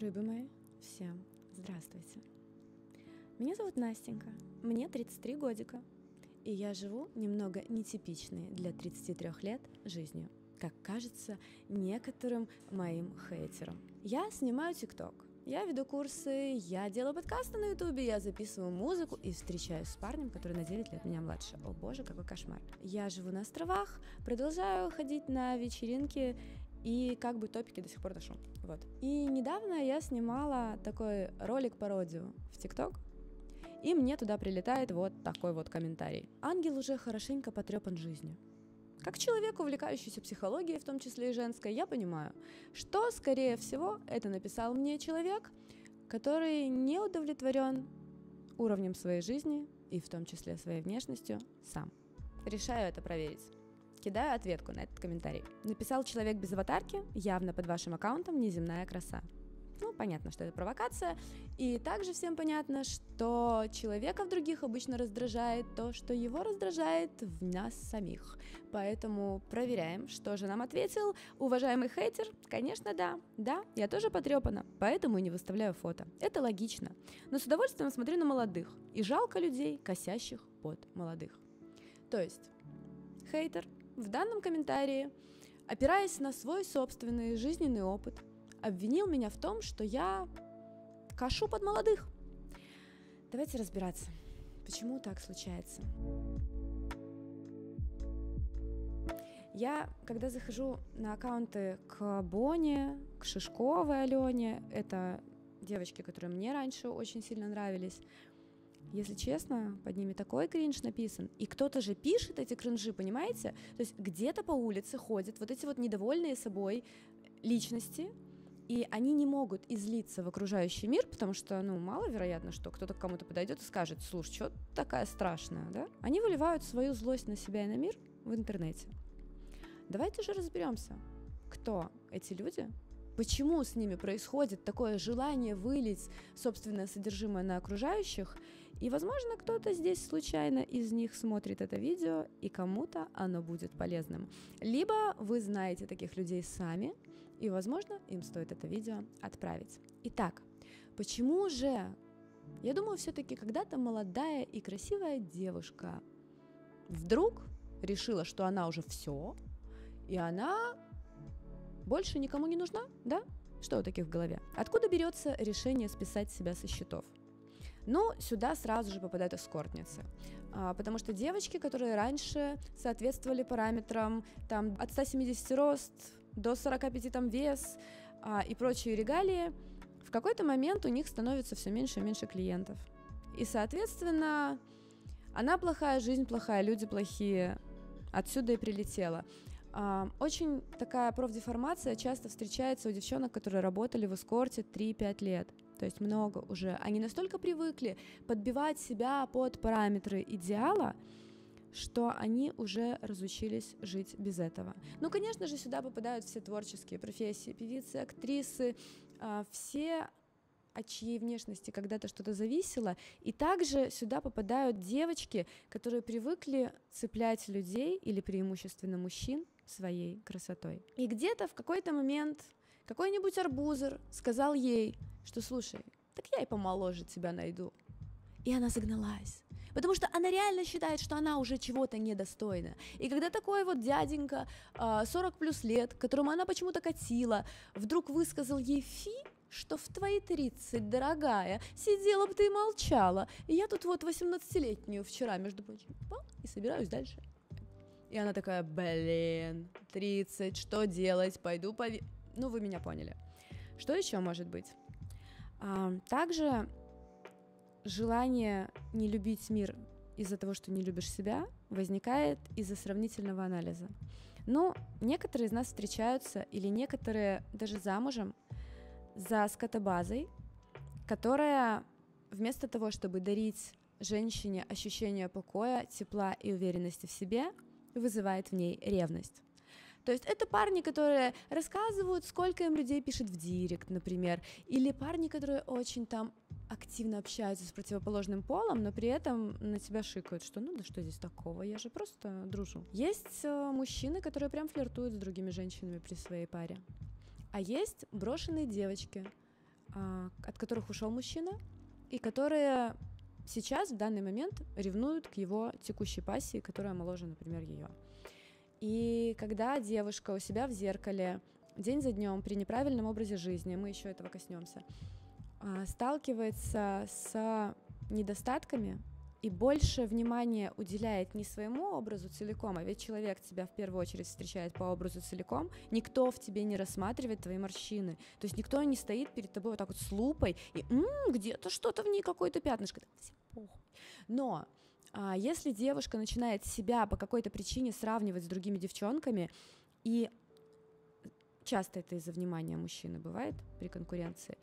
Рыбы мои, всем здравствуйте. Меня зовут Настенька, мне 33 годика, и я живу немного нетипичной для 33 лет жизнью, как кажется некоторым моим хейтерам. Я снимаю ТикТок, я веду курсы, я делаю подкасты на Ютубе, я записываю музыку и встречаюсь с парнем, который на 9 лет меня младше. О боже, какой кошмар. Я живу на островах, продолжаю ходить на вечеринки и как бы топики до сих пор ношу. Вот. И недавно я снимала такой ролик-пародию в ТикТок, и мне туда прилетает вот такой вот комментарий. Ангел уже хорошенько потрепан жизнью. Как человек, увлекающийся психологией, в том числе и женской, я понимаю, что, скорее всего, это написал мне человек, который не удовлетворен уровнем своей жизни и в том числе своей внешностью сам. Решаю это проверить. Кидаю ответку на этот комментарий. Написал человек без аватарки, явно под вашим аккаунтом неземная краса. Ну, понятно, что это провокация. И также всем понятно, что человека в других обычно раздражает то, что его раздражает в нас самих. Поэтому проверяем, что же нам ответил уважаемый хейтер. Конечно, да. Да, я тоже потрепана, поэтому и не выставляю фото. Это логично. Но с удовольствием смотрю на молодых. И жалко людей, косящих под молодых. То есть, хейтер в данном комментарии, опираясь на свой собственный жизненный опыт, обвинил меня в том, что я кашу под молодых. Давайте разбираться, почему так случается. Я, когда захожу на аккаунты к Боне, к Шишковой Алене, это девочки, которые мне раньше очень сильно нравились, если честно, под ними такой кринж написан. И кто-то же пишет эти кринжи, понимаете? То есть где-то по улице ходят вот эти вот недовольные собой личности, и они не могут излиться в окружающий мир, потому что, ну, маловероятно, что кто-то к кому-то подойдет и скажет, слушай, что такая страшная, да? Они выливают свою злость на себя и на мир в интернете. Давайте же разберемся, кто эти люди, почему с ними происходит такое желание вылить собственное содержимое на окружающих, и, возможно, кто-то здесь случайно из них смотрит это видео, и кому-то оно будет полезным. Либо вы знаете таких людей сами, и, возможно, им стоит это видео отправить. Итак, почему же, я думаю, все-таки когда-то молодая и красивая девушка вдруг решила, что она уже все, и она больше никому не нужна, да? Что у таких в голове? Откуда берется решение списать себя со счетов? Ну, сюда сразу же попадают эскортницы, а, потому что девочки, которые раньше соответствовали параметрам там от 170 рост до 45 там вес а, и прочие регалии, в какой-то момент у них становится все меньше и меньше клиентов. И, соответственно, она плохая, жизнь плохая, люди плохие. Отсюда и прилетела. Очень такая профдеформация часто встречается у девчонок, которые работали в эскорте 3-5 лет. То есть много уже. Они настолько привыкли подбивать себя под параметры идеала, что они уже разучились жить без этого. Ну, конечно же, сюда попадают все творческие профессии, певицы, актрисы, а, все от чьей внешности когда-то что-то зависело. И также сюда попадают девочки, которые привыкли цеплять людей или преимущественно мужчин своей красотой. И где-то в какой-то момент какой-нибудь арбузер сказал ей, что слушай, так я и помоложе тебя найду. И она загналась. Потому что она реально считает, что она уже чего-то недостойна. И когда такой вот дяденька, 40 а, плюс лет, которому она почему-то катила, вдруг высказал ей фи, что в твои 30, дорогая, сидела бы ты и молчала. И я тут вот 18-летнюю вчера, между прочим, и собираюсь дальше. И она такая, блин, 30, что делать, пойду по... Ну, вы меня поняли. Что еще может быть? А, также желание не любить мир из-за того, что не любишь себя, возникает из-за сравнительного анализа. Ну, некоторые из нас встречаются, или некоторые даже замужем, за скотобазой, которая вместо того, чтобы дарить женщине ощущение покоя, тепла и уверенности в себе, вызывает в ней ревность. То есть это парни, которые рассказывают, сколько им людей пишет в директ, например, или парни, которые очень там активно общаются с противоположным полом, но при этом на тебя шикают, что ну да что здесь такого, я же просто дружу. Есть э, мужчины, которые прям флиртуют с другими женщинами при своей паре. А есть брошенные девочки, а, от которых ушел мужчина, и которые сейчас, в данный момент, ревнуют к его текущей пассии, которая моложе, например, ее. И когда девушка у себя в зеркале день за днем при неправильном образе жизни, мы еще этого коснемся, а, сталкивается с недостатками и больше внимания уделяет не своему образу целиком, а ведь человек тебя в первую очередь встречает по образу целиком, никто в тебе не рассматривает твои морщины, то есть никто не стоит перед тобой вот так вот с лупой и где-то что-то в ней какое-то пятнышко, но если девушка начинает себя по какой-то причине сравнивать с другими девчонками и часто это из-за внимания мужчины бывает при конкуренции,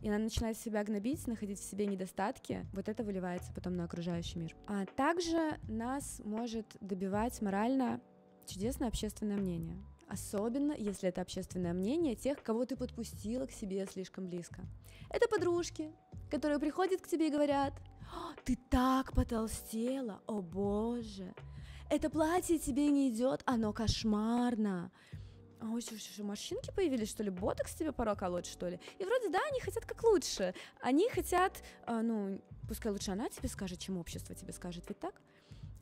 и она начинает себя гнобить, находить в себе недостатки, вот это выливается потом на окружающий мир. А также нас может добивать морально чудесное общественное мнение. Особенно, если это общественное мнение тех, кого ты подпустила к себе слишком близко. Это подружки, которые приходят к тебе и говорят, ты так потолстела, о боже, это платье тебе не идет, оно кошмарно. Ой, что, что, морщинки появились, что ли? Ботокс тебе пора колоть, что ли? И вроде, да, они хотят как лучше. Они хотят, а, ну, пускай лучше она тебе скажет, чем общество тебе скажет, ведь так?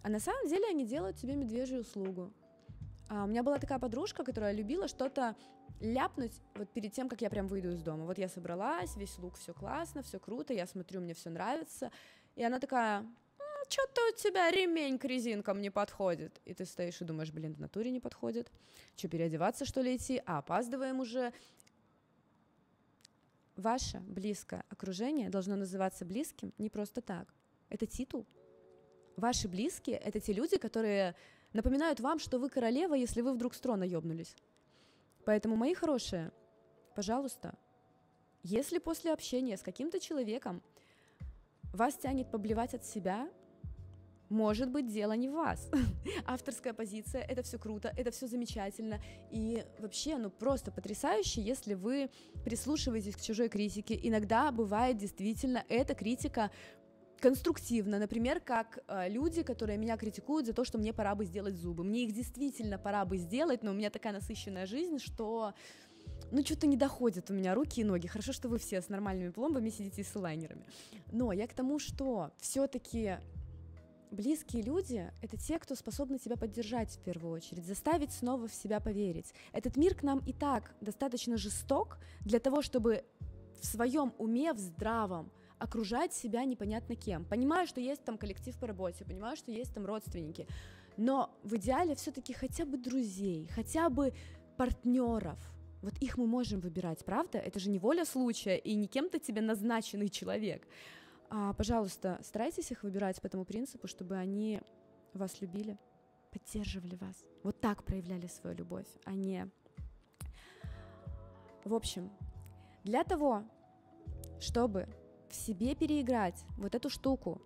А на самом деле они делают тебе медвежью услугу. А у меня была такая подружка, которая любила что-то ляпнуть вот перед тем, как я прям выйду из дома. Вот я собралась, весь лук, все классно, все круто, я смотрю, мне все нравится. И она такая, что-то у тебя ремень к резинкам не подходит. И ты стоишь и думаешь, блин, в натуре не подходит. Что, переодеваться, что ли, идти? А, опаздываем уже. Ваше близкое окружение должно называться близким не просто так. Это титул. Ваши близкие — это те люди, которые напоминают вам, что вы королева, если вы вдруг с трона ёбнулись. Поэтому, мои хорошие, пожалуйста, если после общения с каким-то человеком вас тянет поблевать от себя, может быть, дело не в вас. Авторская позиция, это все круто, это все замечательно. И вообще, ну просто потрясающе, если вы прислушиваетесь к чужой критике. Иногда бывает действительно эта критика конструктивно, например, как э, люди, которые меня критикуют за то, что мне пора бы сделать зубы. Мне их действительно пора бы сделать, но у меня такая насыщенная жизнь, что ну, что-то не доходят у меня руки и ноги. Хорошо, что вы все с нормальными пломбами сидите и с лайнерами. Но я к тому, что все-таки Близкие люди — это те, кто способны тебя поддержать в первую очередь, заставить снова в себя поверить. Этот мир к нам и так достаточно жесток для того, чтобы в своем уме, в здравом, окружать себя непонятно кем. Понимаю, что есть там коллектив по работе, понимаю, что есть там родственники, но в идеале все-таки хотя бы друзей, хотя бы партнеров. Вот их мы можем выбирать, правда? Это же не воля случая и не кем-то тебе назначенный человек. А, пожалуйста, старайтесь их выбирать по тому принципу, чтобы они вас любили, поддерживали вас. Вот так проявляли свою любовь, а не... В общем, для того, чтобы в себе переиграть вот эту штуку,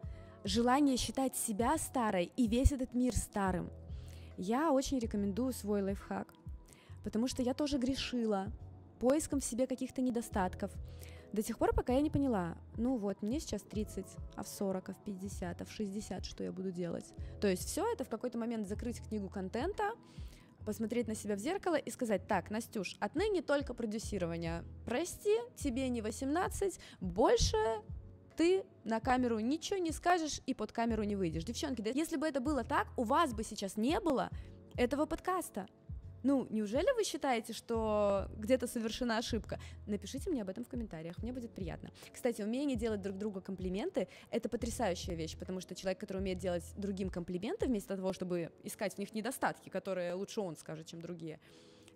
желание считать себя старой и весь этот мир старым, я очень рекомендую свой лайфхак, потому что я тоже грешила поиском в себе каких-то недостатков, до тех пор, пока я не поняла, ну вот, мне сейчас 30, а в 40, а в 50, а в 60 что я буду делать? То есть все это в какой-то момент закрыть книгу контента, посмотреть на себя в зеркало и сказать, так, Настюш, отныне только продюсирование. Прости, тебе не 18, больше ты на камеру ничего не скажешь и под камеру не выйдешь. Девчонки, да если бы это было так, у вас бы сейчас не было этого подкаста. Ну, неужели вы считаете, что где-то совершена ошибка? Напишите мне об этом в комментариях, мне будет приятно. Кстати, умение делать друг другу комплименты — это потрясающая вещь, потому что человек, который умеет делать другим комплименты вместо того, чтобы искать в них недостатки, которые лучше он скажет, чем другие,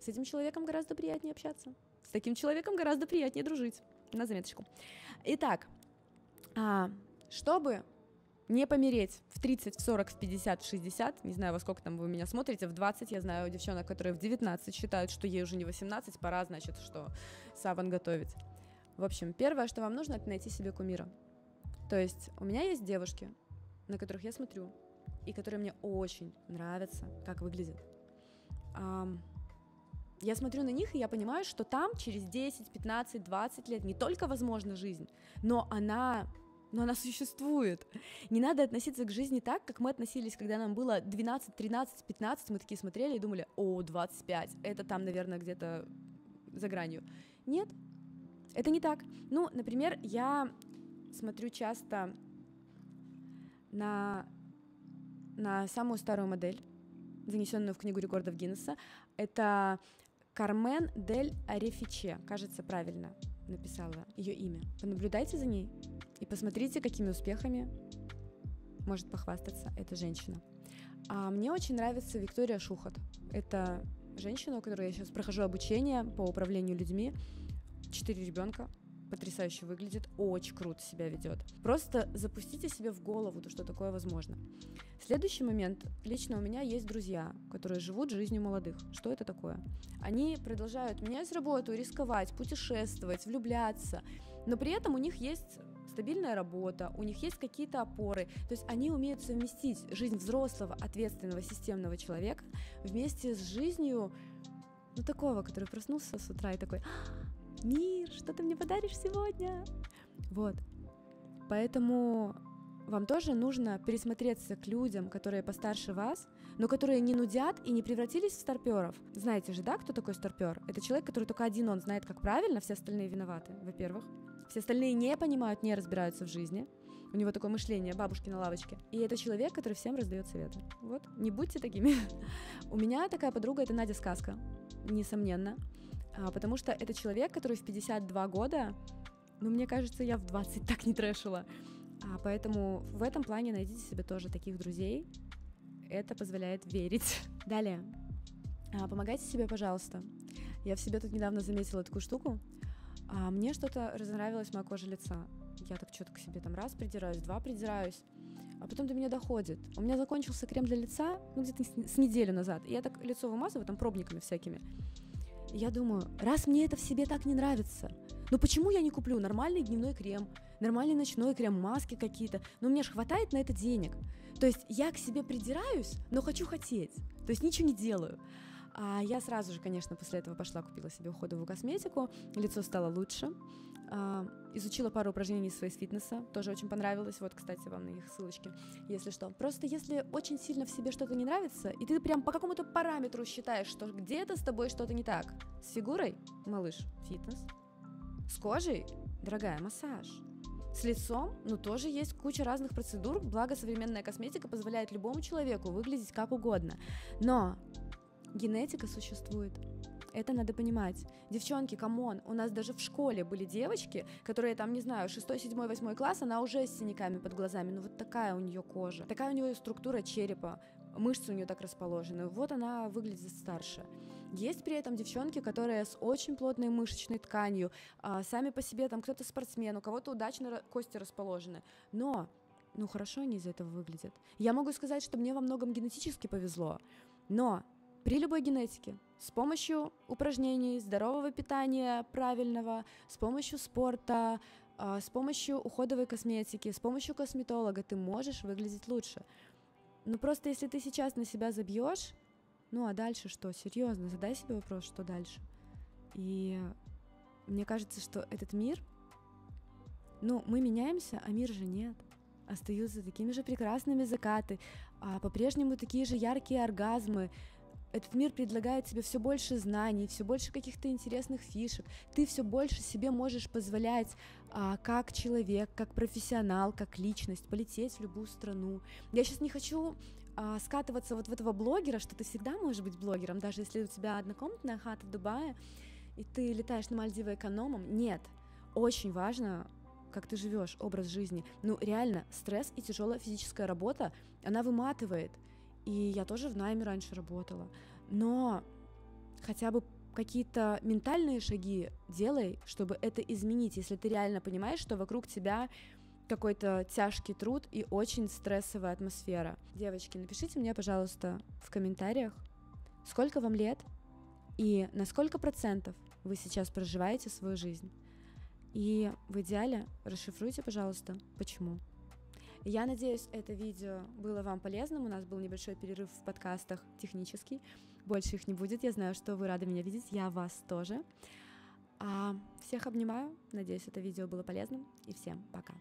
с этим человеком гораздо приятнее общаться. С таким человеком гораздо приятнее дружить. На заметочку. Итак, а, чтобы не помереть в 30, в 40, в 50, в 60, не знаю, во сколько там вы меня смотрите, в 20, я знаю девчонок, которые в 19 считают, что ей уже не 18, пора, значит, что саван готовить. В общем, первое, что вам нужно, это найти себе кумира. То есть у меня есть девушки, на которых я смотрю, и которые мне очень нравятся, как выглядят. Я смотрю на них, и я понимаю, что там через 10, 15, 20 лет не только возможна жизнь, но она но она существует. Не надо относиться к жизни так, как мы относились, когда нам было 12, 13, 15, мы такие смотрели и думали, о, 25, это там, наверное, где-то за гранью. Нет, Это не так. Ну, например, я смотрю часто на, на самую старую модель, занесенную в книгу рекордов Гиннесса. Это Кармен Дель Арефиче, кажется, правильно написала ее имя. Понаблюдайте за ней и посмотрите, какими успехами может похвастаться эта женщина. А мне очень нравится Виктория Шухот. Это женщина, у которой я сейчас прохожу обучение по управлению людьми. Четыре ребенка, потрясающе выглядит, очень круто себя ведет. Просто запустите себе в голову, то, что такое возможно. Следующий момент. Лично у меня есть друзья, которые живут жизнью молодых. Что это такое? Они продолжают менять работу, рисковать, путешествовать, влюбляться, но при этом у них есть стабильная работа, у них есть какие-то опоры. То есть они умеют совместить жизнь взрослого, ответственного, системного человека вместе с жизнью, ну, такого, который проснулся с утра и такой, «А, мир, что ты мне подаришь сегодня? Вот. Поэтому вам тоже нужно пересмотреться к людям, которые постарше вас, но которые не нудят и не превратились в старперов. Знаете же, да, кто такой старпер? Это человек, который только один он знает, как правильно, все остальные виноваты, во-первых. Все остальные не понимают, не разбираются в жизни. У него такое мышление бабушки на лавочке. И это человек, который всем раздает советы. Вот, не будьте такими. У меня такая подруга, это Надя Сказка, несомненно. А, потому что это человек, который в 52 года, ну, мне кажется, я в 20 так не трэшила. А, поэтому в этом плане найдите себе тоже таких друзей. Это позволяет верить. Далее. А, помогайте себе, пожалуйста. Я в себе тут недавно заметила такую штуку. А мне что-то разонравилось моя кожа лица. Я так что-то к себе там раз придираюсь, два придираюсь. А потом до меня доходит. У меня закончился крем для лица, ну, где-то с неделю назад. И я так лицо вымазываю там пробниками всякими. И я думаю, раз мне это в себе так не нравится, ну почему я не куплю нормальный дневной крем, нормальный ночной крем, маски какие-то? Ну мне же хватает на это денег. То есть я к себе придираюсь, но хочу хотеть. То есть ничего не делаю. А я сразу же, конечно, после этого пошла, купила себе уходовую косметику, лицо стало лучше. А, изучила пару упражнений своей фитнеса, тоже очень понравилось. Вот, кстати, вам на их ссылочки, если что. Просто если очень сильно в себе что-то не нравится, и ты прям по какому-то параметру считаешь, что где-то с тобой что-то не так. С фигурой, малыш, фитнес. С кожей, дорогая, массаж. С лицом, ну, тоже есть куча разных процедур, благо современная косметика позволяет любому человеку выглядеть как угодно. Но Генетика существует. Это надо понимать. Девчонки, come on, у нас даже в школе были девочки, которые там, не знаю, 6, 7, 8 класс, она уже с синяками под глазами, ну вот такая у нее кожа, такая у нее структура черепа, мышцы у нее так расположены, вот она выглядит старше. Есть при этом девчонки, которые с очень плотной мышечной тканью, а, сами по себе там кто-то спортсмен, у кого-то удачно кости расположены, но ну хорошо они из этого выглядят. Я могу сказать, что мне во многом генетически повезло, но при любой генетике, с помощью упражнений, здорового питания правильного, с помощью спорта, а, с помощью уходовой косметики, с помощью косметолога ты можешь выглядеть лучше. Но просто если ты сейчас на себя забьешь, ну а дальше что? Серьезно, задай себе вопрос, что дальше. И мне кажется, что этот мир, ну, мы меняемся, а мир же нет. Остаются такими же прекрасными закаты, а по-прежнему такие же яркие оргазмы, этот мир предлагает тебе все больше знаний, все больше каких-то интересных фишек. Ты все больше себе можешь позволять а, как человек, как профессионал, как личность полететь в любую страну. Я сейчас не хочу а, скатываться вот в этого блогера, что ты всегда можешь быть блогером, даже если у тебя однокомнатная хата в Дубае, и ты летаешь на Мальдивы экономом. Нет, очень важно как ты живешь, образ жизни. Ну, реально, стресс и тяжелая физическая работа, она выматывает. И я тоже в найме раньше работала. Но хотя бы какие-то ментальные шаги делай, чтобы это изменить, если ты реально понимаешь, что вокруг тебя какой-то тяжкий труд и очень стрессовая атмосфера. Девочки, напишите мне, пожалуйста, в комментариях, сколько вам лет и на сколько процентов вы сейчас проживаете свою жизнь. И в идеале расшифруйте, пожалуйста, почему. Я надеюсь, это видео было вам полезным. У нас был небольшой перерыв в подкастах технический. Больше их не будет. Я знаю, что вы рады меня видеть. Я вас тоже. А, всех обнимаю. Надеюсь, это видео было полезным. И всем пока.